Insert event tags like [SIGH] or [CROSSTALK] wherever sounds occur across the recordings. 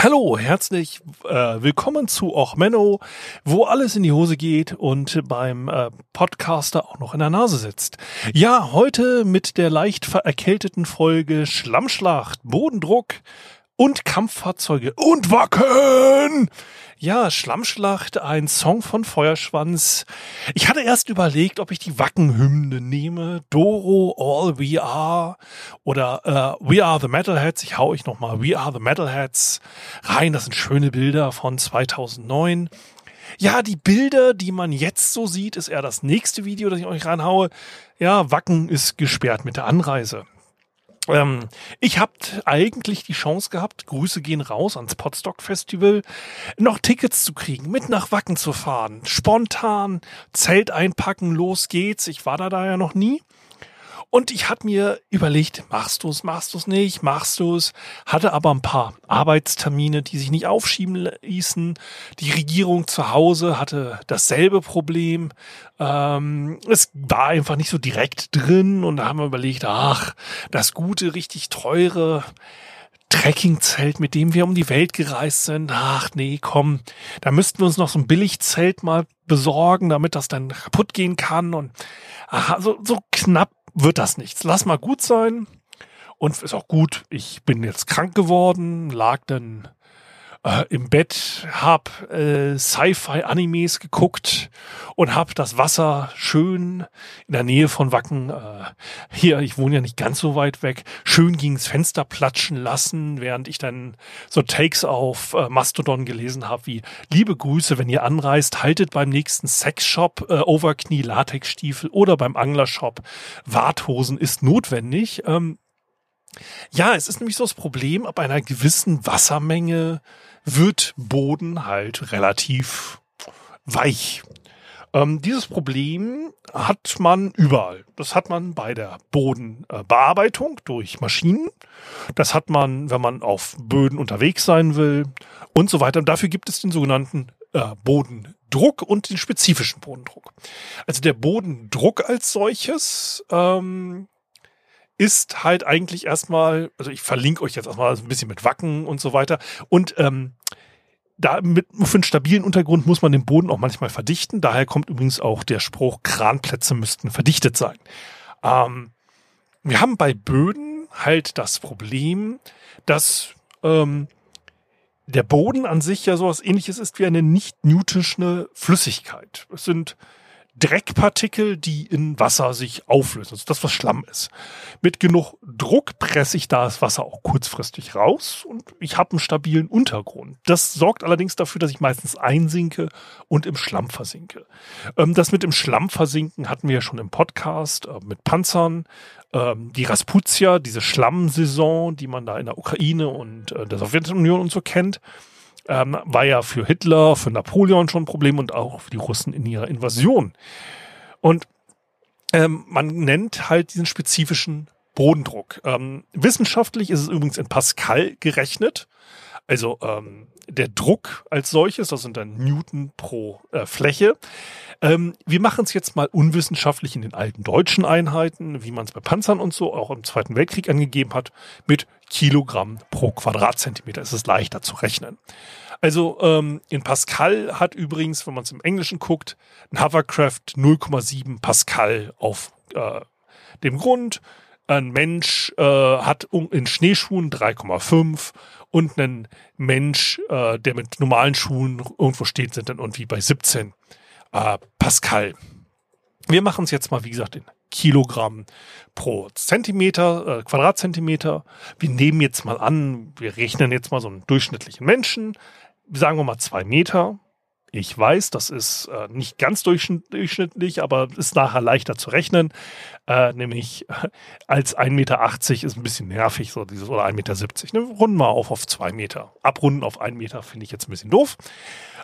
Hallo, herzlich äh, willkommen zu Och Menno, wo alles in die Hose geht und beim äh, Podcaster auch noch in der Nase sitzt. Ja, heute mit der leicht vererkälteten Folge Schlammschlacht, Bodendruck und Kampffahrzeuge und Wacken. Ja, Schlammschlacht, ein Song von Feuerschwanz. Ich hatte erst überlegt, ob ich die Wackenhymne nehme. Doro, All We Are oder äh, We Are the Metalheads. Ich hau euch nochmal We Are the Metalheads rein. Das sind schöne Bilder von 2009. Ja, die Bilder, die man jetzt so sieht, ist eher das nächste Video, das ich euch reinhaue. Ja, Wacken ist gesperrt mit der Anreise. Ähm, ich habe eigentlich die Chance gehabt, Grüße gehen raus ans Podstock Festival, noch Tickets zu kriegen, mit nach Wacken zu fahren, spontan, Zelt einpacken, los geht's. Ich war da da ja noch nie. Und ich habe mir überlegt, machst du es, machst du es nicht, machst du es, hatte aber ein paar Arbeitstermine, die sich nicht aufschieben ließen. Die Regierung zu Hause hatte dasselbe Problem. Ähm, es war einfach nicht so direkt drin und da haben wir überlegt, ach, das gute, richtig teure Trekkingzelt, mit dem wir um die Welt gereist sind. Ach nee, komm, da müssten wir uns noch so ein Billigzelt mal besorgen, damit das dann kaputt gehen kann. Und aha, so, so knapp wird das nichts. Lass mal gut sein. Und ist auch gut. Ich bin jetzt krank geworden, lag dann äh, im Bett, hab äh, Sci-Fi-Animes geguckt und hab das Wasser schön in der Nähe von Wacken, äh, hier, ich wohne ja nicht ganz so weit weg, schön gegens Fenster platschen lassen, während ich dann so Takes auf äh, Mastodon gelesen habe, wie liebe Grüße, wenn ihr anreist, haltet beim nächsten Sexshop äh, Overknie Latexstiefel oder beim Anglershop Warthosen ist notwendig. Ähm, ja, es ist nämlich so das Problem, ab einer gewissen Wassermenge wird Boden halt relativ weich. Ähm, dieses Problem hat man überall. Das hat man bei der Bodenbearbeitung durch Maschinen. Das hat man, wenn man auf Böden unterwegs sein will und so weiter. Und dafür gibt es den sogenannten äh, Bodendruck und den spezifischen Bodendruck. Also der Bodendruck als solches ähm, ist halt eigentlich erstmal, also ich verlinke euch jetzt erstmal ein bisschen mit Wacken und so weiter. Und ähm, da mit, für einen stabilen Untergrund muss man den Boden auch manchmal verdichten. Daher kommt übrigens auch der Spruch, Kranplätze müssten verdichtet sein. Ähm, wir haben bei Böden halt das Problem, dass ähm, der Boden an sich ja sowas ähnliches ist wie eine nicht-newtische Flüssigkeit. Es sind Dreckpartikel, die in Wasser sich auflösen. Also das, was Schlamm ist. Mit genug Druck presse ich da das Wasser auch kurzfristig raus und ich habe einen stabilen Untergrund. Das sorgt allerdings dafür, dass ich meistens einsinke und im Schlamm versinke. Ähm, das mit dem Schlamm versinken hatten wir ja schon im Podcast äh, mit Panzern. Ähm, die Rasputia, diese Schlammsaison, die man da in der Ukraine und äh, der Sowjetunion und so kennt ähm, war ja für Hitler, für Napoleon schon ein Problem und auch für die Russen in ihrer Invasion. Und ähm, man nennt halt diesen spezifischen Bodendruck. Ähm, wissenschaftlich ist es übrigens in Pascal gerechnet. Also ähm, der Druck als solches, das sind dann Newton pro äh, Fläche. Ähm, wir machen es jetzt mal unwissenschaftlich in den alten deutschen Einheiten, wie man es bei Panzern und so auch im Zweiten Weltkrieg angegeben hat, mit Kilogramm pro Quadratzentimeter. Es ist leichter zu rechnen. Also ähm, in Pascal hat übrigens, wenn man es im Englischen guckt, ein Hovercraft 0,7 Pascal auf äh, dem Grund. Ein Mensch äh, hat in Schneeschuhen 3,5 und ein Mensch, äh, der mit normalen Schuhen irgendwo steht, sind dann irgendwie bei 17 äh, Pascal. Wir machen es jetzt mal, wie gesagt, in Kilogramm pro Zentimeter, äh, Quadratzentimeter. Wir nehmen jetzt mal an, wir rechnen jetzt mal so einen durchschnittlichen Menschen, sagen wir mal zwei Meter. Ich weiß, das ist äh, nicht ganz durchschnittlich, aber ist nachher leichter zu rechnen. Äh, nämlich [LAUGHS] als 1,80 Meter ist ein bisschen nervig, so dieses, oder 1,70 Meter. Ne? Runden wir auf auf 2 Meter. Abrunden auf 1 Meter finde ich jetzt ein bisschen doof.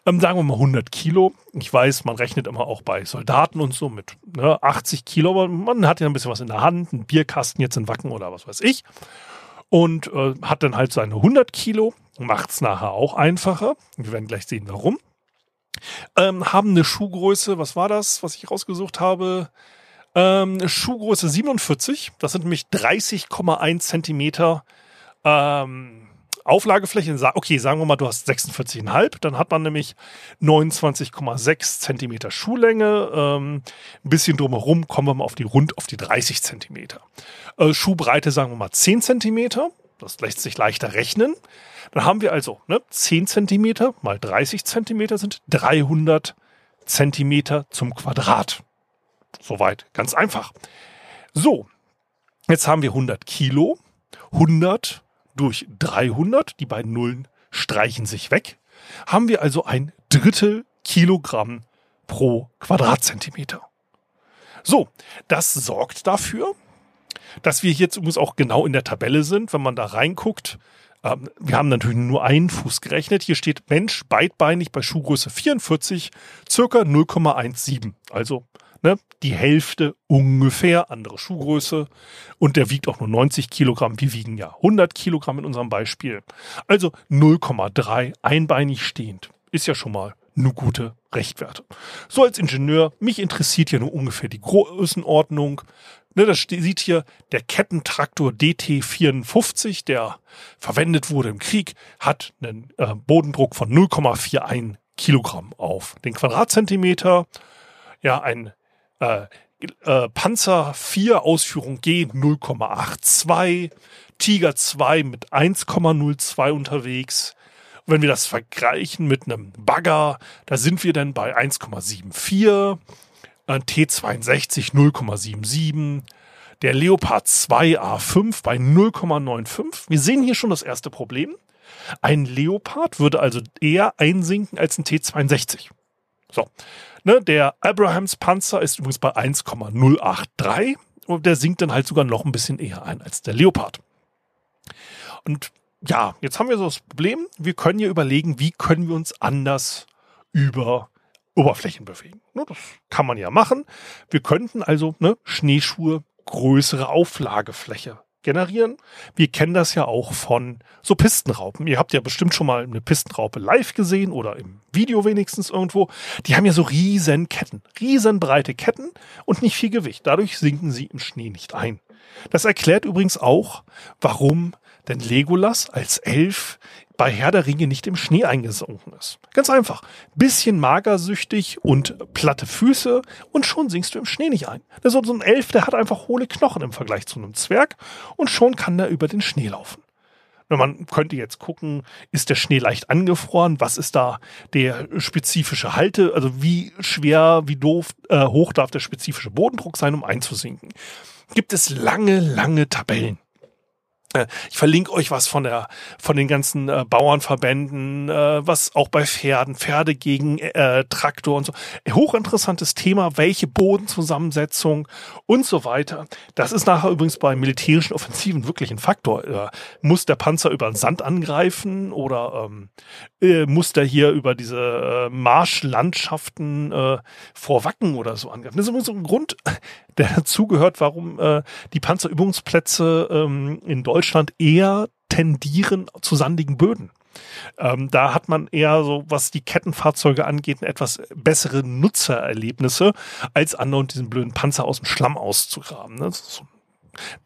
Ähm, sagen wir mal 100 Kilo. Ich weiß, man rechnet immer auch bei Soldaten und so mit ne, 80 Kilo, aber man hat ja ein bisschen was in der Hand, einen Bierkasten jetzt in Wacken oder was weiß ich. und äh, hat dann halt seine 100 Kilo, macht es nachher auch einfacher. Wir werden gleich sehen, warum. Ähm, haben eine Schuhgröße, was war das, was ich rausgesucht habe? Ähm, Schuhgröße 47, das sind nämlich 30,1 Zentimeter ähm, Auflagefläche. Okay, sagen wir mal, du hast 46,5, dann hat man nämlich 29,6 Zentimeter Schuhlänge. Ähm, ein bisschen drumherum kommen wir mal auf die rund auf die 30 Zentimeter. Äh, Schuhbreite sagen wir mal 10 Zentimeter. Das lässt sich leichter rechnen. Dann haben wir also ne, 10 Zentimeter mal 30 Zentimeter sind 300 Zentimeter zum Quadrat. Soweit, ganz einfach. So, jetzt haben wir 100 Kilo. 100 durch 300, die beiden Nullen streichen sich weg. Haben wir also ein Drittel Kilogramm pro Quadratzentimeter. So, das sorgt dafür, dass wir jetzt übrigens auch genau in der Tabelle sind, wenn man da reinguckt. Ähm, wir haben natürlich nur einen Fuß gerechnet. Hier steht Mensch beidbeinig bei Schuhgröße 44 circa 0,17. Also ne, die Hälfte ungefähr, andere Schuhgröße. Und der wiegt auch nur 90 Kilogramm. Wir wiegen ja 100 Kilogramm in unserem Beispiel. Also 0,3 einbeinig stehend. Ist ja schon mal eine gute Rechtwerte. So als Ingenieur, mich interessiert ja nur ungefähr die Größenordnung. Ne, das sieht hier der Kettentraktor DT54, der verwendet wurde im Krieg, hat einen äh, Bodendruck von 0,41 Kilogramm auf den Quadratzentimeter. Ja, ein äh, äh, Panzer 4 Ausführung G 0,82, Tiger 2 mit 1,02 unterwegs. wenn wir das vergleichen mit einem Bagger, da sind wir dann bei 1,74 ein T62 0,77, der Leopard 2 A5 bei 0,95. Wir sehen hier schon das erste Problem. Ein Leopard würde also eher einsinken als ein T62. So. Ne, der Abrahams Panzer ist übrigens bei 1,083 und der sinkt dann halt sogar noch ein bisschen eher ein als der Leopard. Und ja, jetzt haben wir so das Problem, wir können ja überlegen, wie können wir uns anders über Oberflächen bewegen. Ne, das kann man ja machen. Wir könnten also ne, Schneeschuhe größere Auflagefläche generieren. Wir kennen das ja auch von so Pistenraupen. Ihr habt ja bestimmt schon mal eine Pistenraupe live gesehen oder im Video wenigstens irgendwo. Die haben ja so riesen Ketten, riesen breite Ketten und nicht viel Gewicht. Dadurch sinken sie im Schnee nicht ein. Das erklärt übrigens auch, warum denn Legolas als Elf bei Herr der Ringe nicht im Schnee eingesunken ist. Ganz einfach. Bisschen magersüchtig und platte Füße und schon sinkst du im Schnee nicht ein. so ein Elf, der hat einfach hohle Knochen im Vergleich zu einem Zwerg und schon kann er über den Schnee laufen. Man könnte jetzt gucken, ist der Schnee leicht angefroren? Was ist da der spezifische Halte? Also wie schwer, wie doof, äh, hoch darf der spezifische Bodendruck sein, um einzusinken? Gibt es lange, lange Tabellen. Äh, ich verlinke euch was von der von den ganzen äh, Bauernverbänden, äh, was auch bei Pferden, Pferde gegen äh, Traktor und so. Hochinteressantes Thema, welche Bodenzusammensetzung und so weiter. Das ist nachher übrigens bei militärischen Offensiven wirklich ein Faktor. Äh, muss der Panzer über den Sand angreifen oder ähm, äh, muss der hier über diese äh, Marschlandschaften äh, vor Wacken oder so angreifen? Das ist übrigens so ein Grund, [LAUGHS] der dazugehört, warum äh, die Panzerübungsplätze ähm, in Deutschland eher tendieren zu sandigen Böden. Ähm, da hat man eher so, was die Kettenfahrzeuge angeht, etwas bessere Nutzererlebnisse, als andauernd diesen blöden Panzer aus dem Schlamm auszugraben. Ne?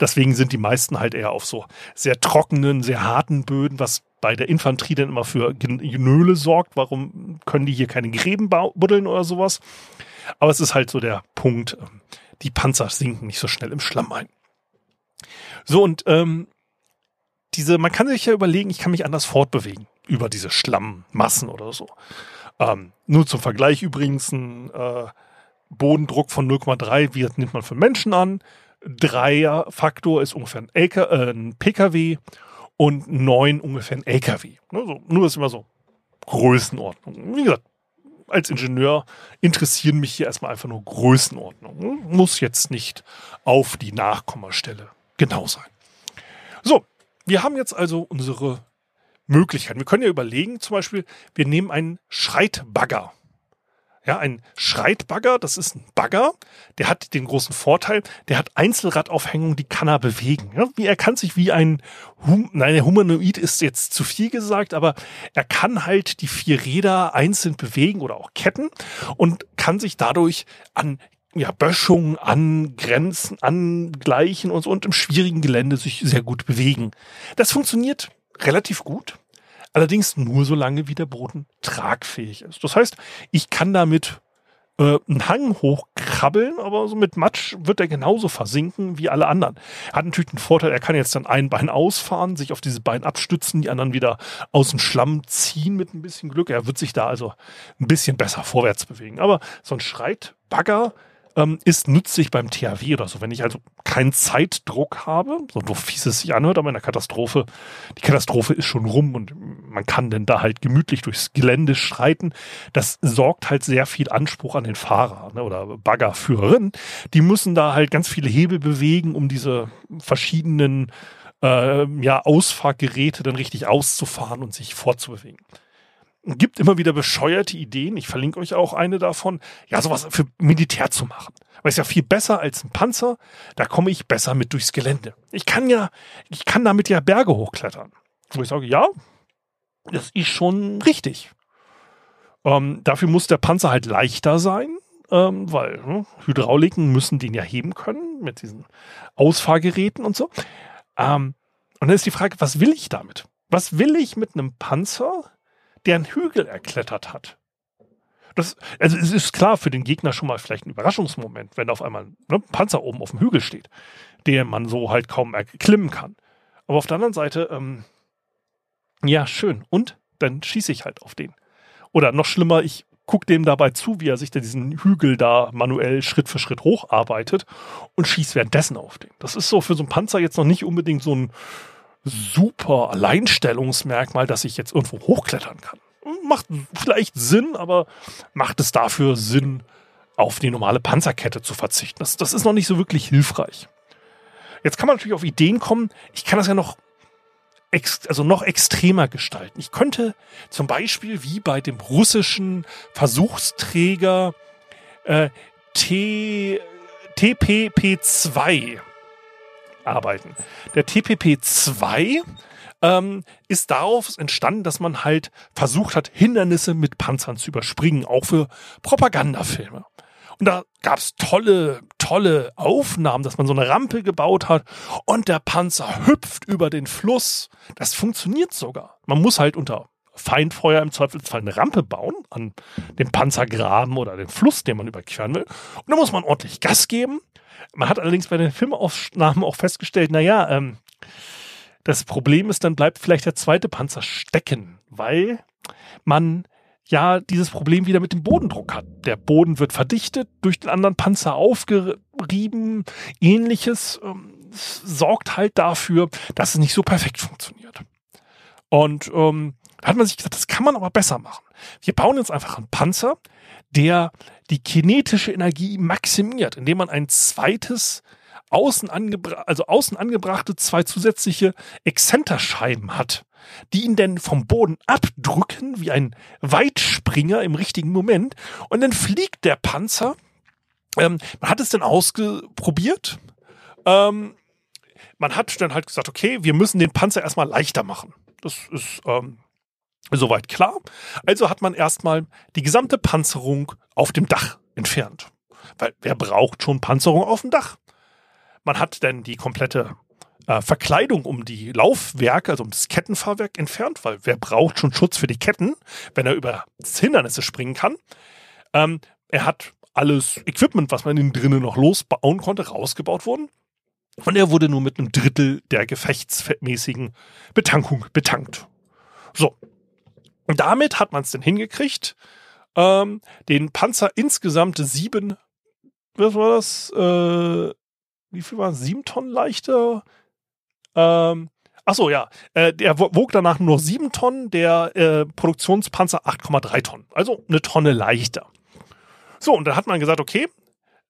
Deswegen sind die meisten halt eher auf so sehr trockenen, sehr harten Böden, was bei der Infanterie dann immer für Genöle sorgt. Warum können die hier keine Gräben buddeln oder sowas? Aber es ist halt so der Punkt, ähm, die Panzer sinken nicht so schnell im Schlamm ein. So, und ähm, diese, man kann sich ja überlegen, ich kann mich anders fortbewegen über diese Schlammmassen oder so. Ähm, nur zum Vergleich übrigens ein äh, Bodendruck von 0,3, wie nimmt man für Menschen an? Dreier Faktor ist ungefähr ein, LK, äh, ein PKW und neun ungefähr ein LKW. Ne, so, nur ist immer so Größenordnung. Wie gesagt, als Ingenieur interessieren mich hier erstmal einfach nur Größenordnung. Muss jetzt nicht auf die Nachkommastelle genau sein. So, wir haben jetzt also unsere Möglichkeiten. Wir können ja überlegen, zum Beispiel, wir nehmen einen Schreitbagger. Ja, ein Schreitbagger, das ist ein Bagger, der hat den großen Vorteil, der hat Einzelradaufhängung, die kann er bewegen. Ja, er kann sich wie ein, hum, nein, Humanoid ist jetzt zu viel gesagt, aber er kann halt die vier Räder einzeln bewegen oder auch ketten und kann sich dadurch an ja, Böschungen angrenzen, angleichen und so und im schwierigen Gelände sich sehr gut bewegen. Das funktioniert relativ gut. Allerdings nur so lange, wie der Boden tragfähig ist. Das heißt, ich kann damit äh, einen Hang hochkrabbeln, aber so mit Matsch wird er genauso versinken wie alle anderen. Hat natürlich den Vorteil, er kann jetzt dann ein Bein ausfahren, sich auf dieses Bein abstützen, die anderen wieder aus dem Schlamm ziehen mit ein bisschen Glück. Er wird sich da also ein bisschen besser vorwärts bewegen. Aber so ein Schreitbagger ähm, ist nützlich beim THW oder so. Wenn ich also keinen Zeitdruck habe, so doof fies es sich anhört, aber in der Katastrophe, die Katastrophe ist schon rum und man kann denn da halt gemütlich durchs Gelände schreiten. Das sorgt halt sehr viel Anspruch an den Fahrer ne, oder Baggerführerin. Die müssen da halt ganz viele Hebel bewegen, um diese verschiedenen äh, ja, Ausfahrgeräte dann richtig auszufahren und sich fortzubewegen gibt immer wieder bescheuerte Ideen. Ich verlinke euch auch eine davon. Ja, sowas für Militär zu machen. Weil es ja viel besser als ein Panzer. Da komme ich besser mit durchs Gelände. Ich kann ja, ich kann damit ja Berge hochklettern. Wo ich sage, ja, das ist schon richtig. Ähm, dafür muss der Panzer halt leichter sein, ähm, weil ne, Hydrauliken müssen den ja heben können mit diesen Ausfahrgeräten und so. Ähm, und dann ist die Frage, was will ich damit? Was will ich mit einem Panzer, der einen Hügel erklettert hat. Das, also es ist klar für den Gegner schon mal vielleicht ein Überraschungsmoment, wenn auf einmal ne, ein Panzer oben auf dem Hügel steht, den man so halt kaum erklimmen kann. Aber auf der anderen Seite, ähm, ja, schön. Und dann schieße ich halt auf den. Oder noch schlimmer, ich gucke dem dabei zu, wie er sich da diesen Hügel da manuell Schritt für Schritt hocharbeitet und schießt währenddessen auf den. Das ist so für so einen Panzer jetzt noch nicht unbedingt so ein super Alleinstellungsmerkmal, dass ich jetzt irgendwo hochklettern kann. Macht vielleicht Sinn, aber macht es dafür Sinn, auf die normale Panzerkette zu verzichten? Das, das ist noch nicht so wirklich hilfreich. Jetzt kann man natürlich auf Ideen kommen. Ich kann das ja noch also noch extremer gestalten. Ich könnte zum Beispiel wie bei dem russischen Versuchsträger äh, T, TPP2 arbeiten. Der TPP-2 ähm, ist darauf entstanden, dass man halt versucht hat, Hindernisse mit Panzern zu überspringen, auch für Propagandafilme. Und da gab es tolle, tolle Aufnahmen, dass man so eine Rampe gebaut hat und der Panzer hüpft über den Fluss. Das funktioniert sogar. Man muss halt unter Feindfeuer im Zweifelsfall eine Rampe bauen an dem Panzergraben oder den Fluss, den man überqueren will. Und da muss man ordentlich Gas geben. Man hat allerdings bei den Filmaufnahmen auch festgestellt, naja, ähm, das Problem ist, dann bleibt vielleicht der zweite Panzer stecken, weil man ja dieses Problem wieder mit dem Bodendruck hat. Der Boden wird verdichtet, durch den anderen Panzer aufgerieben, ähnliches ähm, sorgt halt dafür, dass es nicht so perfekt funktioniert. Und ähm, hat man sich gesagt, das kann man aber besser machen. Wir bauen jetzt einfach einen Panzer, der die kinetische Energie maximiert, indem man ein zweites außen, angebra also außen angebrachte zwei zusätzliche Exzenterscheiben hat, die ihn dann vom Boden abdrücken wie ein Weitspringer im richtigen Moment und dann fliegt der Panzer. Ähm, man hat es dann ausprobiert. Ähm, man hat dann halt gesagt, okay, wir müssen den Panzer erstmal leichter machen. Das ist ähm, Soweit klar. Also hat man erstmal die gesamte Panzerung auf dem Dach entfernt. Weil wer braucht schon Panzerung auf dem Dach? Man hat dann die komplette äh, Verkleidung um die Laufwerke, also um das Kettenfahrwerk entfernt, weil wer braucht schon Schutz für die Ketten, wenn er über Hindernisse springen kann? Ähm, er hat alles Equipment, was man innen drinnen noch losbauen konnte, rausgebaut worden. Und er wurde nur mit einem Drittel der gefechtsmäßigen Betankung betankt. So, und damit hat man es denn hingekriegt, ähm, den Panzer insgesamt sieben, was war das? Äh, wie viel war es? Sieben Tonnen leichter? Ähm, ach so, ja. Äh, der wog danach nur sieben Tonnen, der äh, Produktionspanzer 8,3 Tonnen. Also eine Tonne leichter. So, und dann hat man gesagt, okay,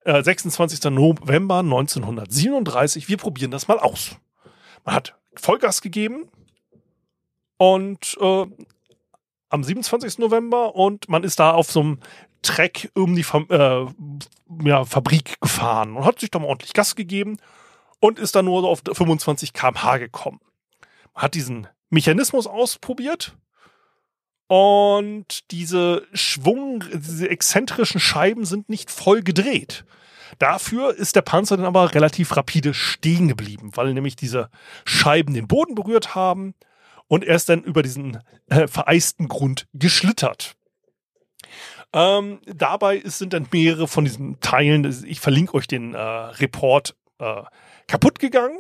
äh, 26. November 1937, wir probieren das mal aus. Man hat Vollgas gegeben und äh, am 27. November und man ist da auf so einem Treck um die äh, ja, Fabrik gefahren und hat sich da mal ordentlich Gas gegeben und ist dann nur auf 25 km/h gekommen. Hat diesen Mechanismus ausprobiert und diese Schwung, diese exzentrischen Scheiben sind nicht voll gedreht. Dafür ist der Panzer dann aber relativ rapide stehen geblieben, weil nämlich diese Scheiben den Boden berührt haben und er ist dann über diesen äh, vereisten Grund geschlittert. Ähm, dabei sind dann mehrere von diesen Teilen, ich verlinke euch den äh, Report, äh, kaputt gegangen.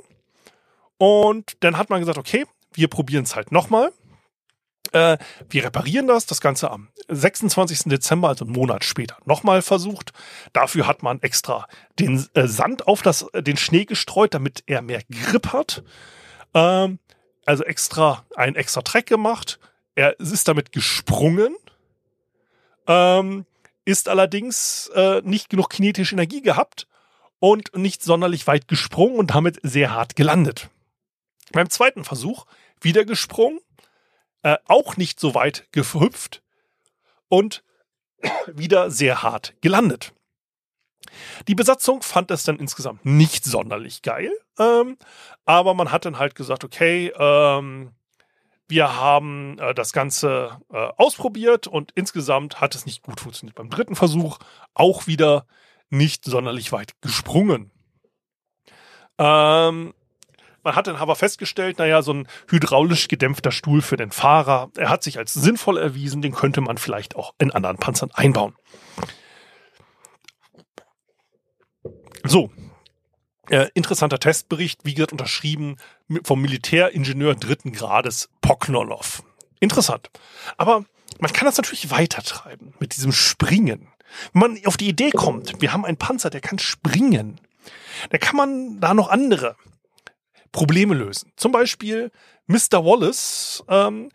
Und dann hat man gesagt, okay, wir probieren es halt nochmal. Äh, wir reparieren das, das Ganze am 26. Dezember, also einen Monat später, nochmal versucht. Dafür hat man extra den äh, Sand auf das, äh, den Schnee gestreut, damit er mehr Grip hat. Ähm, also extra einen extra Track gemacht. Er ist damit gesprungen, ähm, ist allerdings äh, nicht genug kinetische Energie gehabt und nicht sonderlich weit gesprungen und damit sehr hart gelandet. Beim zweiten Versuch wieder gesprungen, äh, auch nicht so weit gehüpft und [CLEARS THROAT] wieder sehr hart gelandet. Die Besatzung fand es dann insgesamt nicht sonderlich geil, ähm, aber man hat dann halt gesagt, okay, ähm, wir haben äh, das Ganze äh, ausprobiert und insgesamt hat es nicht gut funktioniert. Beim dritten Versuch auch wieder nicht sonderlich weit gesprungen. Ähm, man hat dann aber festgestellt, naja, so ein hydraulisch gedämpfter Stuhl für den Fahrer, er hat sich als sinnvoll erwiesen, den könnte man vielleicht auch in anderen Panzern einbauen. So, äh, interessanter Testbericht, wie gesagt, unterschrieben vom Militäringenieur dritten Grades Poknolov. Interessant. Aber man kann das natürlich weitertreiben mit diesem Springen. Wenn man auf die Idee kommt, wir haben einen Panzer, der kann springen, da kann man da noch andere Probleme lösen. Zum Beispiel Mr. Wallace, ähm,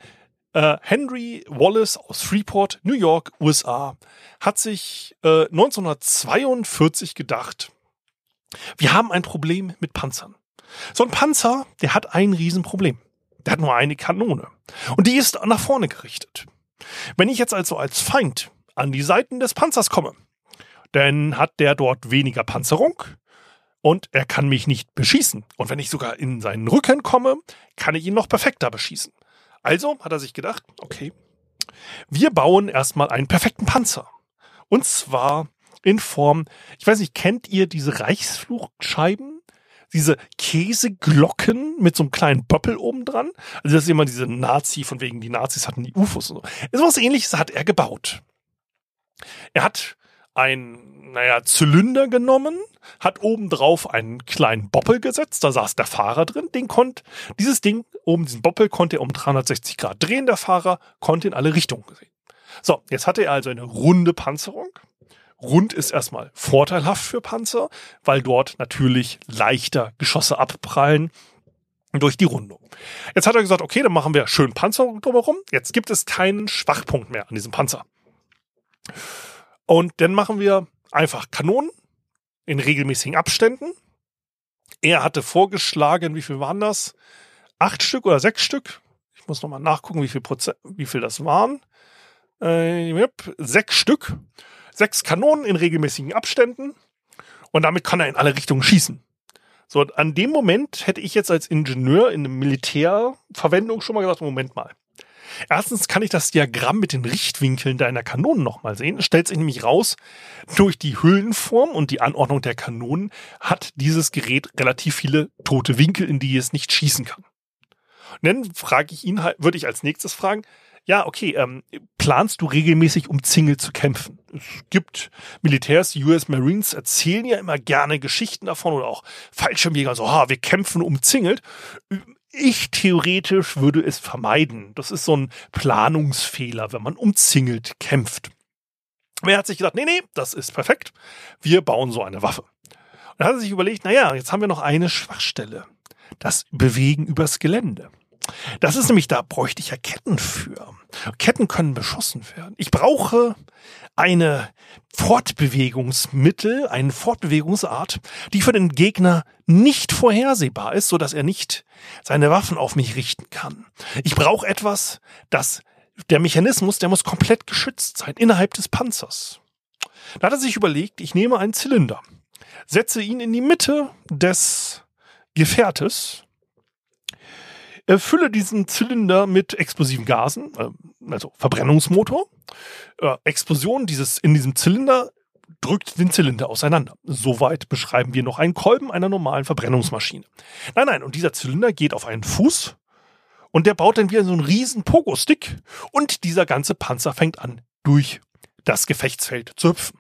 äh, Henry Wallace aus Freeport, New York, USA, hat sich äh, 1942 gedacht, wir haben ein Problem mit Panzern. So ein Panzer, der hat ein Riesenproblem. Der hat nur eine Kanone. Und die ist nach vorne gerichtet. Wenn ich jetzt also als Feind an die Seiten des Panzers komme, dann hat der dort weniger Panzerung und er kann mich nicht beschießen. Und wenn ich sogar in seinen Rücken komme, kann ich ihn noch perfekter beschießen. Also hat er sich gedacht, okay, wir bauen erstmal einen perfekten Panzer. Und zwar in Form, ich weiß nicht, kennt ihr diese Reichsfluchtscheiben? Diese Käseglocken mit so einem kleinen Böppel oben dran. Also das ist immer diese Nazi, von wegen die Nazis hatten die UFOs und so. So was ähnliches hat er gebaut. Er hat ein, naja, Zylinder genommen, hat oben drauf einen kleinen Boppel gesetzt, da saß der Fahrer drin, den konnte, dieses Ding, oben diesen Boppel konnte er um 360 Grad drehen, der Fahrer konnte in alle Richtungen sehen. So, jetzt hatte er also eine runde Panzerung Rund ist erstmal vorteilhaft für Panzer, weil dort natürlich leichter Geschosse abprallen durch die Rundung. Jetzt hat er gesagt, okay, dann machen wir schön Panzer drumherum. Jetzt gibt es keinen Schwachpunkt mehr an diesem Panzer. Und dann machen wir einfach Kanonen in regelmäßigen Abständen. Er hatte vorgeschlagen, wie viel waren das? Acht Stück oder sechs Stück? Ich muss nochmal nachgucken, wie viel Prozent, wie viel das waren. Äh, sechs Stück sechs Kanonen in regelmäßigen Abständen und damit kann er in alle Richtungen schießen. So, an dem Moment hätte ich jetzt als Ingenieur in der Militärverwendung schon mal gesagt, Moment mal. Erstens kann ich das Diagramm mit den Richtwinkeln deiner Kanonen nochmal sehen. Es stellt sich nämlich raus, durch die Hüllenform und die Anordnung der Kanonen hat dieses Gerät relativ viele tote Winkel, in die es nicht schießen kann. Und dann frage ich ihn halt, würde ich als nächstes fragen, ja, okay, ähm, planst du regelmäßig umzingelt zu kämpfen? Es gibt Militärs, die US Marines erzählen ja immer gerne Geschichten davon oder auch Fallschirmjäger, so, ha, wir kämpfen umzingelt. Ich theoretisch würde es vermeiden. Das ist so ein Planungsfehler, wenn man umzingelt kämpft. Wer hat sich gedacht, nee, nee, das ist perfekt. Wir bauen so eine Waffe. Und dann hat er sich überlegt, naja, jetzt haben wir noch eine Schwachstelle. Das Bewegen übers Gelände. Das ist nämlich, da bräuchte ich ja Ketten für. Ketten können beschossen werden. Ich brauche eine Fortbewegungsmittel, eine Fortbewegungsart, die für den Gegner nicht vorhersehbar ist, so dass er nicht seine Waffen auf mich richten kann. Ich brauche etwas, das der Mechanismus, der muss komplett geschützt sein innerhalb des Panzers. Da hat er sich überlegt, ich nehme einen Zylinder, setze ihn in die Mitte des Gefährtes, fülle diesen Zylinder mit explosiven Gasen, äh, also Verbrennungsmotor. Äh, Explosion dieses, in diesem Zylinder drückt den Zylinder auseinander. Soweit beschreiben wir noch einen Kolben einer normalen Verbrennungsmaschine. Nein, nein, und dieser Zylinder geht auf einen Fuß und der baut dann wieder so einen riesen Pogo-Stick und dieser ganze Panzer fängt an, durch das Gefechtsfeld zu hüpfen.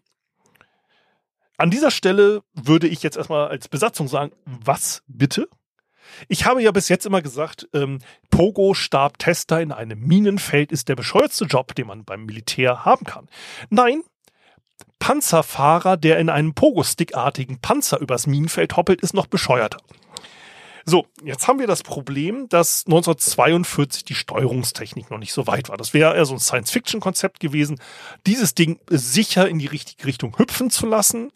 An dieser Stelle würde ich jetzt erstmal als Besatzung sagen, was bitte? Ich habe ja bis jetzt immer gesagt, ähm, Pogo-Stab-Tester in einem Minenfeld ist der bescheuertste Job, den man beim Militär haben kann. Nein, Panzerfahrer, der in einem Pogo-Stick-artigen Panzer übers Minenfeld hoppelt, ist noch bescheuerter. So, jetzt haben wir das Problem, dass 1942 die Steuerungstechnik noch nicht so weit war. Das wäre eher so ein Science-Fiction-Konzept gewesen, dieses Ding sicher in die richtige Richtung hüpfen zu lassen.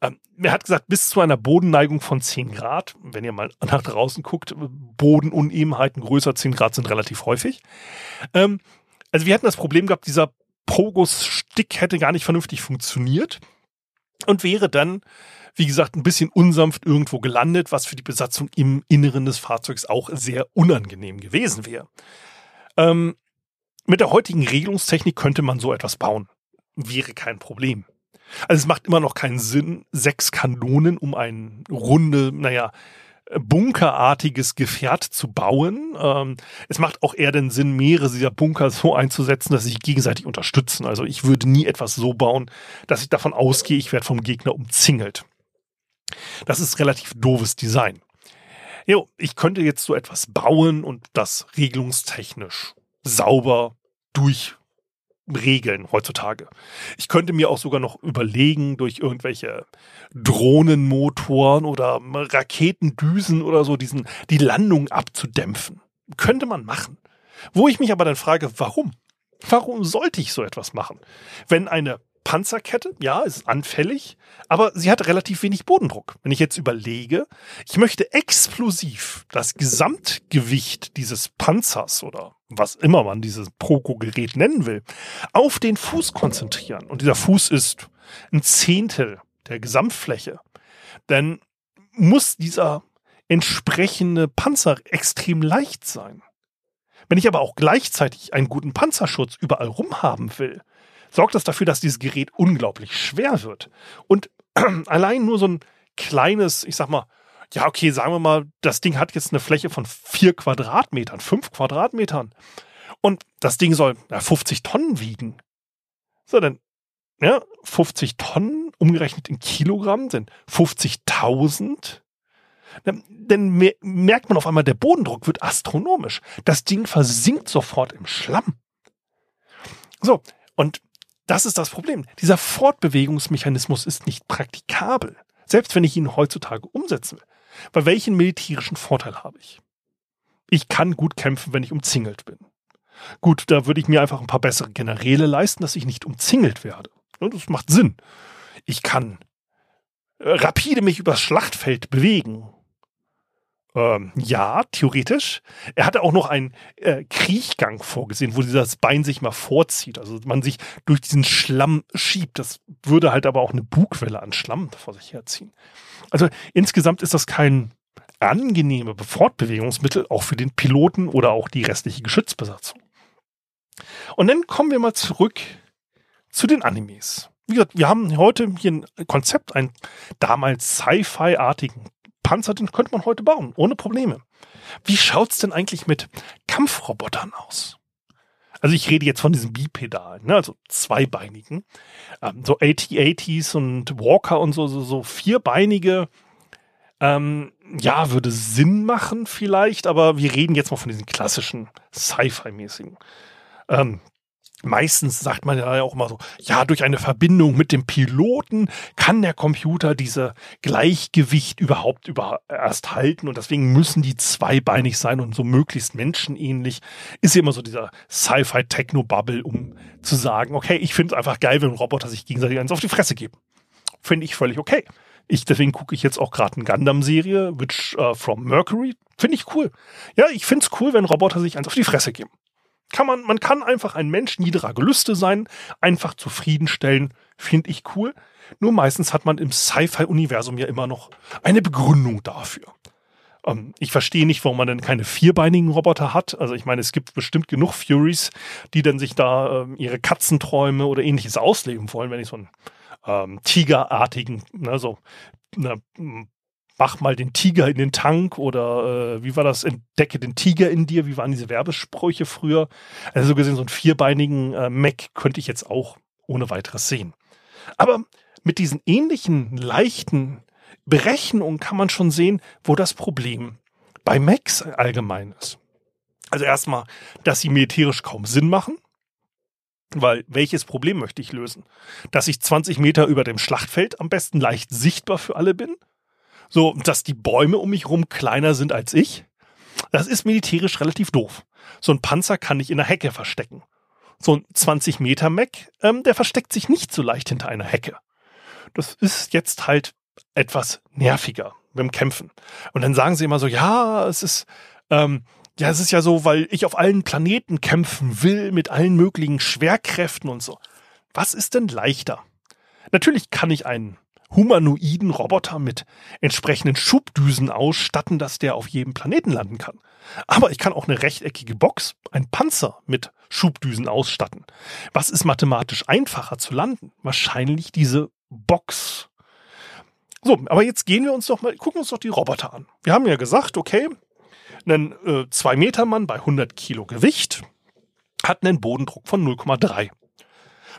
Ähm, er hat gesagt, bis zu einer Bodenneigung von 10 Grad. Wenn ihr mal nach draußen guckt, Bodenunebenheiten größer 10 Grad sind relativ häufig. Ähm, also wir hatten das Problem gehabt, dieser Pogus-Stick hätte gar nicht vernünftig funktioniert und wäre dann wie gesagt, ein bisschen unsanft irgendwo gelandet, was für die Besatzung im Inneren des Fahrzeugs auch sehr unangenehm gewesen wäre. Ähm, mit der heutigen Regelungstechnik könnte man so etwas bauen. Wäre kein Problem. Also es macht immer noch keinen Sinn, sechs Kanonen um ein runde, naja, bunkerartiges Gefährt zu bauen. Ähm, es macht auch eher den Sinn, mehrere dieser Bunker so einzusetzen, dass sie sich gegenseitig unterstützen. Also ich würde nie etwas so bauen, dass ich davon ausgehe, ich werde vom Gegner umzingelt. Das ist relativ doofes Design. Jo, ich könnte jetzt so etwas bauen und das regelungstechnisch sauber durchregeln heutzutage. Ich könnte mir auch sogar noch überlegen, durch irgendwelche Drohnenmotoren oder Raketendüsen oder so diesen, die Landung abzudämpfen. Könnte man machen. Wo ich mich aber dann frage, warum? Warum sollte ich so etwas machen? Wenn eine Panzerkette, ja, ist anfällig, aber sie hat relativ wenig Bodendruck. Wenn ich jetzt überlege, ich möchte explosiv das Gesamtgewicht dieses Panzers oder was immer man dieses Proko-Gerät nennen will, auf den Fuß konzentrieren. Und dieser Fuß ist ein Zehntel der Gesamtfläche. Dann muss dieser entsprechende Panzer extrem leicht sein. Wenn ich aber auch gleichzeitig einen guten Panzerschutz überall rum haben will, sorgt das dafür, dass dieses Gerät unglaublich schwer wird. Und [CLEARS THROAT] allein nur so ein kleines, ich sag mal, ja, okay, sagen wir mal, das Ding hat jetzt eine Fläche von vier Quadratmetern, fünf Quadratmetern. Und das Ding soll ja, 50 Tonnen wiegen. So, dann, ja, 50 Tonnen umgerechnet in Kilogramm sind 50.000. Dann, dann merkt man auf einmal, der Bodendruck wird astronomisch. Das Ding versinkt sofort im Schlamm. So, und das ist das Problem. Dieser Fortbewegungsmechanismus ist nicht praktikabel. Selbst wenn ich ihn heutzutage umsetzen will. Bei welchen militärischen Vorteil habe ich? Ich kann gut kämpfen, wenn ich umzingelt bin. Gut, da würde ich mir einfach ein paar bessere Generäle leisten, dass ich nicht umzingelt werde. Das macht Sinn. Ich kann äh, rapide mich übers Schlachtfeld bewegen. Ähm, ja, theoretisch. Er hatte auch noch einen äh, Kriechgang vorgesehen, wo dieses Bein sich mal vorzieht. Also man sich durch diesen Schlamm schiebt. Das würde halt aber auch eine Bugwelle an Schlamm vor sich herziehen. Also insgesamt ist das kein angenehme Fortbewegungsmittel, auch für den Piloten oder auch die restliche Geschützbesatzung. Und dann kommen wir mal zurück zu den Animes. Wie gesagt, wir haben heute hier ein Konzept, einen damals Sci-Fi-artigen Panzer, den könnte man heute bauen, ohne Probleme. Wie schaut's denn eigentlich mit Kampfrobotern aus? Also ich rede jetzt von diesen Bipedalen, ne, also zweibeinigen, ähm, so AT-ATs und Walker und so, so, so vierbeinige, ähm, ja, würde Sinn machen vielleicht, aber wir reden jetzt mal von diesen klassischen Sci-Fi-mäßigen. Ähm, Meistens sagt man ja auch immer so, ja, durch eine Verbindung mit dem Piloten kann der Computer diese Gleichgewicht überhaupt über erst halten und deswegen müssen die zweibeinig sein und so möglichst menschenähnlich. Ist ja immer so dieser Sci-Fi-Techno-Bubble, um zu sagen, okay, ich finde es einfach geil, wenn Roboter sich gegenseitig eins auf die Fresse geben. Finde ich völlig okay. Ich, deswegen gucke ich jetzt auch gerade eine Gundam-Serie, Which uh, from Mercury. Finde ich cool. Ja, ich finde es cool, wenn Roboter sich eins auf die Fresse geben. Kann man, man kann einfach ein Mensch niederer Gelüste sein, einfach zufriedenstellen, finde ich cool. Nur meistens hat man im Sci-Fi-Universum ja immer noch eine Begründung dafür. Ähm, ich verstehe nicht, warum man denn keine vierbeinigen Roboter hat. Also ich meine, es gibt bestimmt genug Furies, die dann sich da ähm, ihre Katzenträume oder ähnliches ausleben wollen, wenn ich so einen ähm, Tigerartigen, ne, so ne, mach mal den Tiger in den Tank oder äh, wie war das, entdecke den Tiger in dir, wie waren diese Werbesprüche früher. Also so gesehen, so einen vierbeinigen äh, Mac könnte ich jetzt auch ohne weiteres sehen. Aber mit diesen ähnlichen leichten Berechnungen kann man schon sehen, wo das Problem bei Macs allgemein ist. Also erstmal, dass sie militärisch kaum Sinn machen. Weil welches Problem möchte ich lösen? Dass ich 20 Meter über dem Schlachtfeld am besten leicht sichtbar für alle bin? So, dass die Bäume um mich herum kleiner sind als ich? Das ist militärisch relativ doof. So ein Panzer kann ich in der Hecke verstecken. So ein 20 Meter Mac, ähm, der versteckt sich nicht so leicht hinter einer Hecke. Das ist jetzt halt etwas nerviger beim Kämpfen. Und dann sagen sie immer so, ja, es ist, ähm, ja, es ist ja so, weil ich auf allen Planeten kämpfen will, mit allen möglichen Schwerkräften und so. Was ist denn leichter? Natürlich kann ich einen humanoiden Roboter mit entsprechenden Schubdüsen ausstatten, dass der auf jedem Planeten landen kann. Aber ich kann auch eine rechteckige Box, ein Panzer mit Schubdüsen ausstatten. Was ist mathematisch einfacher zu landen? Wahrscheinlich diese Box. So, aber jetzt gehen wir uns doch mal, gucken uns doch die Roboter an. Wir haben ja gesagt, okay, ein äh, 2-Meter-Mann bei 100 Kilo Gewicht hat einen Bodendruck von 0,3.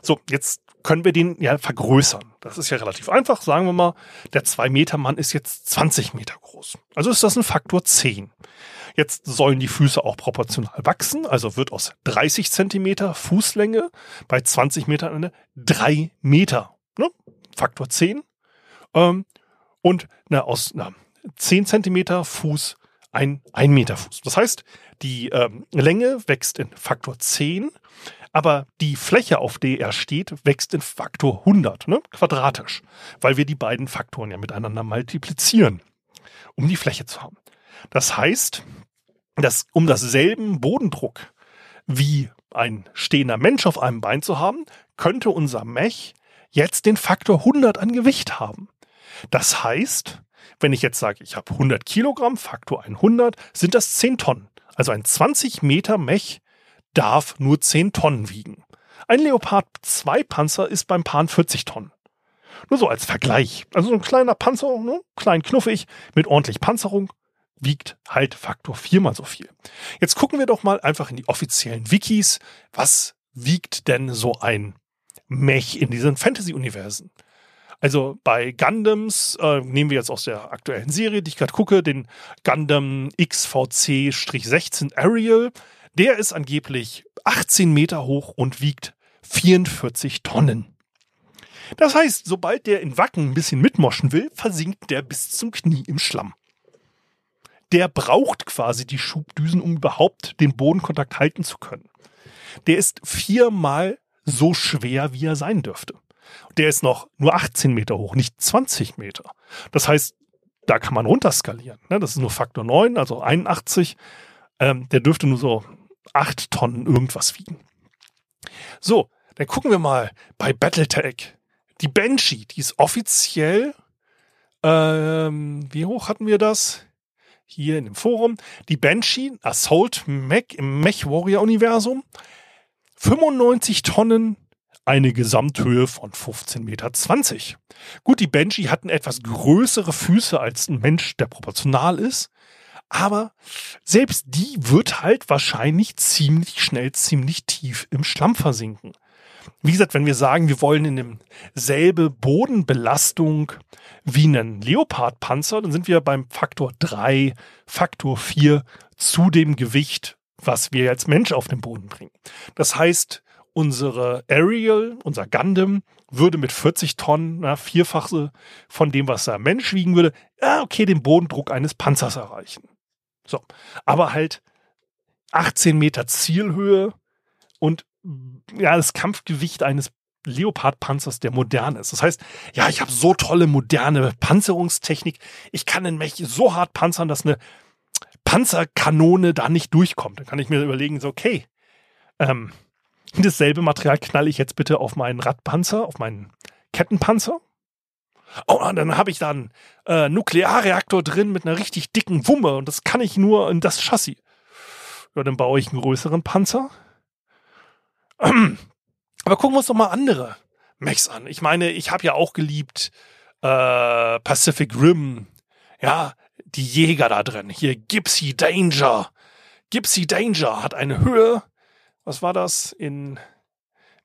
So, jetzt können wir den ja vergrößern. Das ist ja relativ einfach. Sagen wir mal, der 2-Meter-Mann ist jetzt 20 Meter groß. Also ist das ein Faktor 10. Jetzt sollen die Füße auch proportional wachsen. Also wird aus 30 Zentimeter Fußlänge bei 20 Metern eine 3 Meter. Ne? Faktor 10. Ähm, und na, aus na, 10 Zentimeter Fuß ein 1 Meter Fuß. Das heißt, die ähm, Länge wächst in Faktor 10 aber die Fläche, auf der er steht, wächst in Faktor 100, ne? quadratisch, weil wir die beiden Faktoren ja miteinander multiplizieren, um die Fläche zu haben. Das heißt, dass um dasselben Bodendruck wie ein stehender Mensch auf einem Bein zu haben, könnte unser Mech jetzt den Faktor 100 an Gewicht haben. Das heißt, wenn ich jetzt sage, ich habe 100 Kilogramm, Faktor 100, sind das 10 Tonnen. Also ein 20 Meter Mech darf nur 10 Tonnen wiegen. Ein Leopard 2 Panzer ist beim Pan 40 Tonnen. Nur so als Vergleich. Also so ein kleiner Panzer, ne? klein knuffig, mit ordentlich Panzerung, wiegt halt Faktor viermal so viel. Jetzt gucken wir doch mal einfach in die offiziellen Wikis. Was wiegt denn so ein Mech in diesen Fantasy-Universen? Also bei Gundams äh, nehmen wir jetzt aus der aktuellen Serie, die ich gerade gucke, den Gundam XVC-16 Ariel. Der ist angeblich 18 Meter hoch und wiegt 44 Tonnen. Das heißt, sobald der in Wacken ein bisschen mitmoschen will, versinkt der bis zum Knie im Schlamm. Der braucht quasi die Schubdüsen, um überhaupt den Bodenkontakt halten zu können. Der ist viermal so schwer, wie er sein dürfte. Der ist noch nur 18 Meter hoch, nicht 20 Meter. Das heißt, da kann man runterskalieren. Ne? Das ist nur Faktor 9, also 81. Ähm, der dürfte nur so acht Tonnen irgendwas wiegen. So, dann gucken wir mal bei Battletech. Die Banshee, die ist offiziell, ähm, wie hoch hatten wir das? Hier in dem Forum. Die Banshee, Assault Mech im Mech Warrior Universum. 95 Tonnen, eine Gesamthöhe von 15,20 Meter. Gut, die Banshee hatten etwas größere Füße als ein Mensch, der proportional ist. Aber selbst die wird halt wahrscheinlich ziemlich schnell, ziemlich tief im Schlamm versinken. Wie gesagt, wenn wir sagen, wir wollen in demselbe Bodenbelastung wie einen Leopardpanzer, dann sind wir beim Faktor 3, Faktor 4 zu dem Gewicht, was wir als Mensch auf den Boden bringen. Das heißt, unsere Ariel, unser Gundam, würde mit 40 Tonnen, na, vierfache von dem, was ein Mensch wiegen würde, ja, okay, den Bodendruck eines Panzers erreichen. So. Aber halt 18 Meter Zielhöhe und ja, das Kampfgewicht eines Leopardpanzers, der modern ist. Das heißt, ja, ich habe so tolle moderne Panzerungstechnik. Ich kann den Mech so hart panzern, dass eine Panzerkanone da nicht durchkommt. Dann kann ich mir überlegen, so, okay, Ähm, [LAUGHS] dasselbe Material knalle ich jetzt bitte auf meinen Radpanzer, auf meinen Kettenpanzer. Oh, und dann habe ich da einen äh, Nuklearreaktor drin mit einer richtig dicken Wumme und das kann ich nur in das Chassis. Ja, dann baue ich einen größeren Panzer. [CLEARS THROAT] Aber gucken wir uns doch mal andere Mechs an. Ich meine, ich habe ja auch geliebt äh, Pacific Rim. Ja, die Jäger da drin. Hier Gypsy Danger. Gypsy Danger hat eine Höhe, was war das, in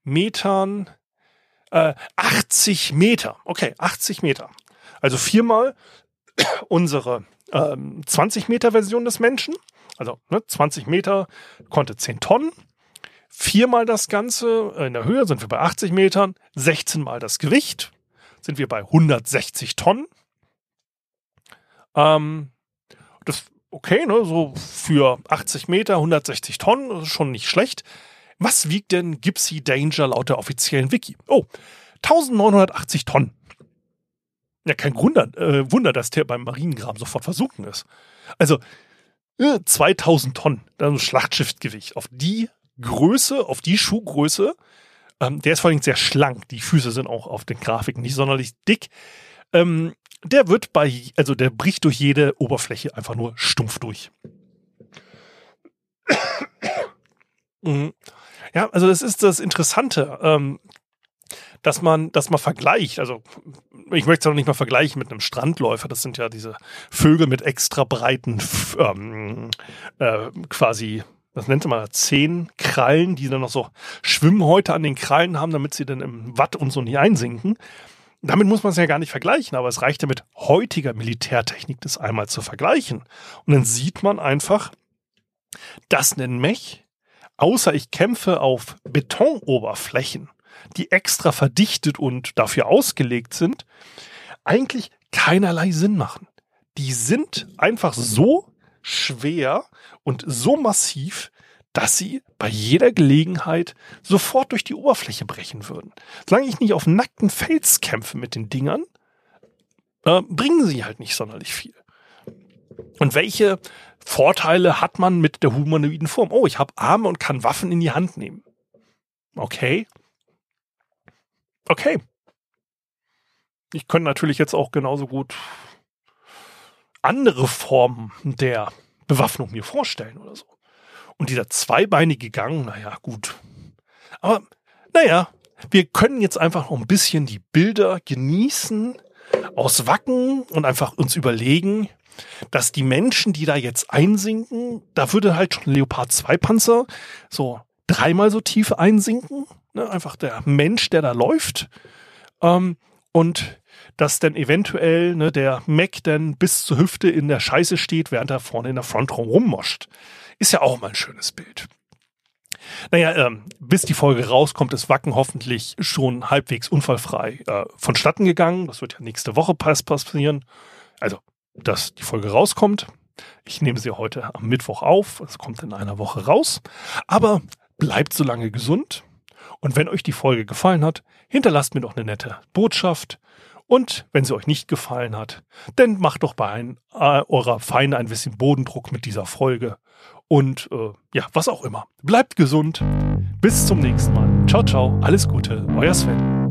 Metern? Äh, 80 Meter. Okay, 80 Meter. Also viermal [COUGHS] unsere ähm, 20 Meter Version des Menschen. Also ne, 20 Meter konnte 10 Tonnen. Viermal das Ganze in der Höhe sind wir bei 80 Metern. 16 mal das Gewicht sind wir bei 160 Tonnen. Ähm, das okay, ne, so für 80 Meter, 160 Tonnen, schon nicht schlecht. Was wiegt denn Gypsy Danger laut der offiziellen Wiki? Oh, 1980 Tonnen. Ja, kein Wunder, äh, Wunder, dass der beim Mariengraben sofort versunken ist. Also äh, 2000 Tonnen, dann Schlachtschiffgewicht. Auf die Größe, auf die Schuhgröße, ähm, der ist vor allem sehr schlank. Die Füße sind auch auf den Grafiken nicht sonderlich dick. Ähm, der wird bei, also der bricht durch jede Oberfläche einfach nur stumpf durch. Mhm. Ja, also das ist das Interessante, ähm, dass man, dass man vergleicht. Also ich möchte es auch nicht mal vergleichen mit einem Strandläufer. Das sind ja diese Vögel mit extra breiten, ähm, äh, quasi, was nennt man, zehn Krallen, die dann noch so Schwimmhäute an den Krallen haben, damit sie dann im Watt und so nicht einsinken. Damit muss man es ja gar nicht vergleichen, aber es reicht ja mit heutiger Militärtechnik, das einmal zu vergleichen. Und dann sieht man einfach, dass ein Mech, außer ich kämpfe auf Betonoberflächen, die extra verdichtet und dafür ausgelegt sind, eigentlich keinerlei Sinn machen. Die sind einfach so schwer und so massiv, dass sie bei jeder Gelegenheit sofort durch die Oberfläche brechen würden. Solange ich nicht auf nackten Fels kämpfe mit den Dingern, äh, bringen sie halt nicht sonderlich viel. Und welche Vorteile hat man mit der humanoiden Form? Oh, ich habe Arme und kann Waffen in die Hand nehmen. Okay. Okay. Ich könnte natürlich jetzt auch genauso gut andere Formen der Bewaffnung mir vorstellen oder so. Und dieser zweibeinige Gang, naja, gut. Aber naja, wir können jetzt einfach noch ein bisschen die Bilder genießen, aus Wacken und einfach uns überlegen, dass die Menschen, die da jetzt einsinken, da würde halt schon Leopard 2 Panzer so dreimal so tief einsinken. Ne? Einfach der Mensch, der da läuft. Ähm, und dass dann eventuell ne, der Mac dann bis zur Hüfte in der Scheiße steht, während er vorne in der Front rummoscht. Ist ja auch mal ein schönes Bild. Naja, ähm, bis die Folge rauskommt, ist Wacken hoffentlich schon halbwegs unfallfrei äh, vonstatten gegangen. Das wird ja nächste Woche passieren. Also, dass die Folge rauskommt. Ich nehme sie heute am Mittwoch auf. Es kommt in einer Woche raus. Aber bleibt so lange gesund. Und wenn euch die Folge gefallen hat, hinterlasst mir doch eine nette Botschaft. Und wenn sie euch nicht gefallen hat, dann macht doch bei ein, äh, eurer Feinde ein bisschen Bodendruck mit dieser Folge und äh, ja, was auch immer. Bleibt gesund. Bis zum nächsten Mal. Ciao, ciao. Alles Gute. Euer Sven.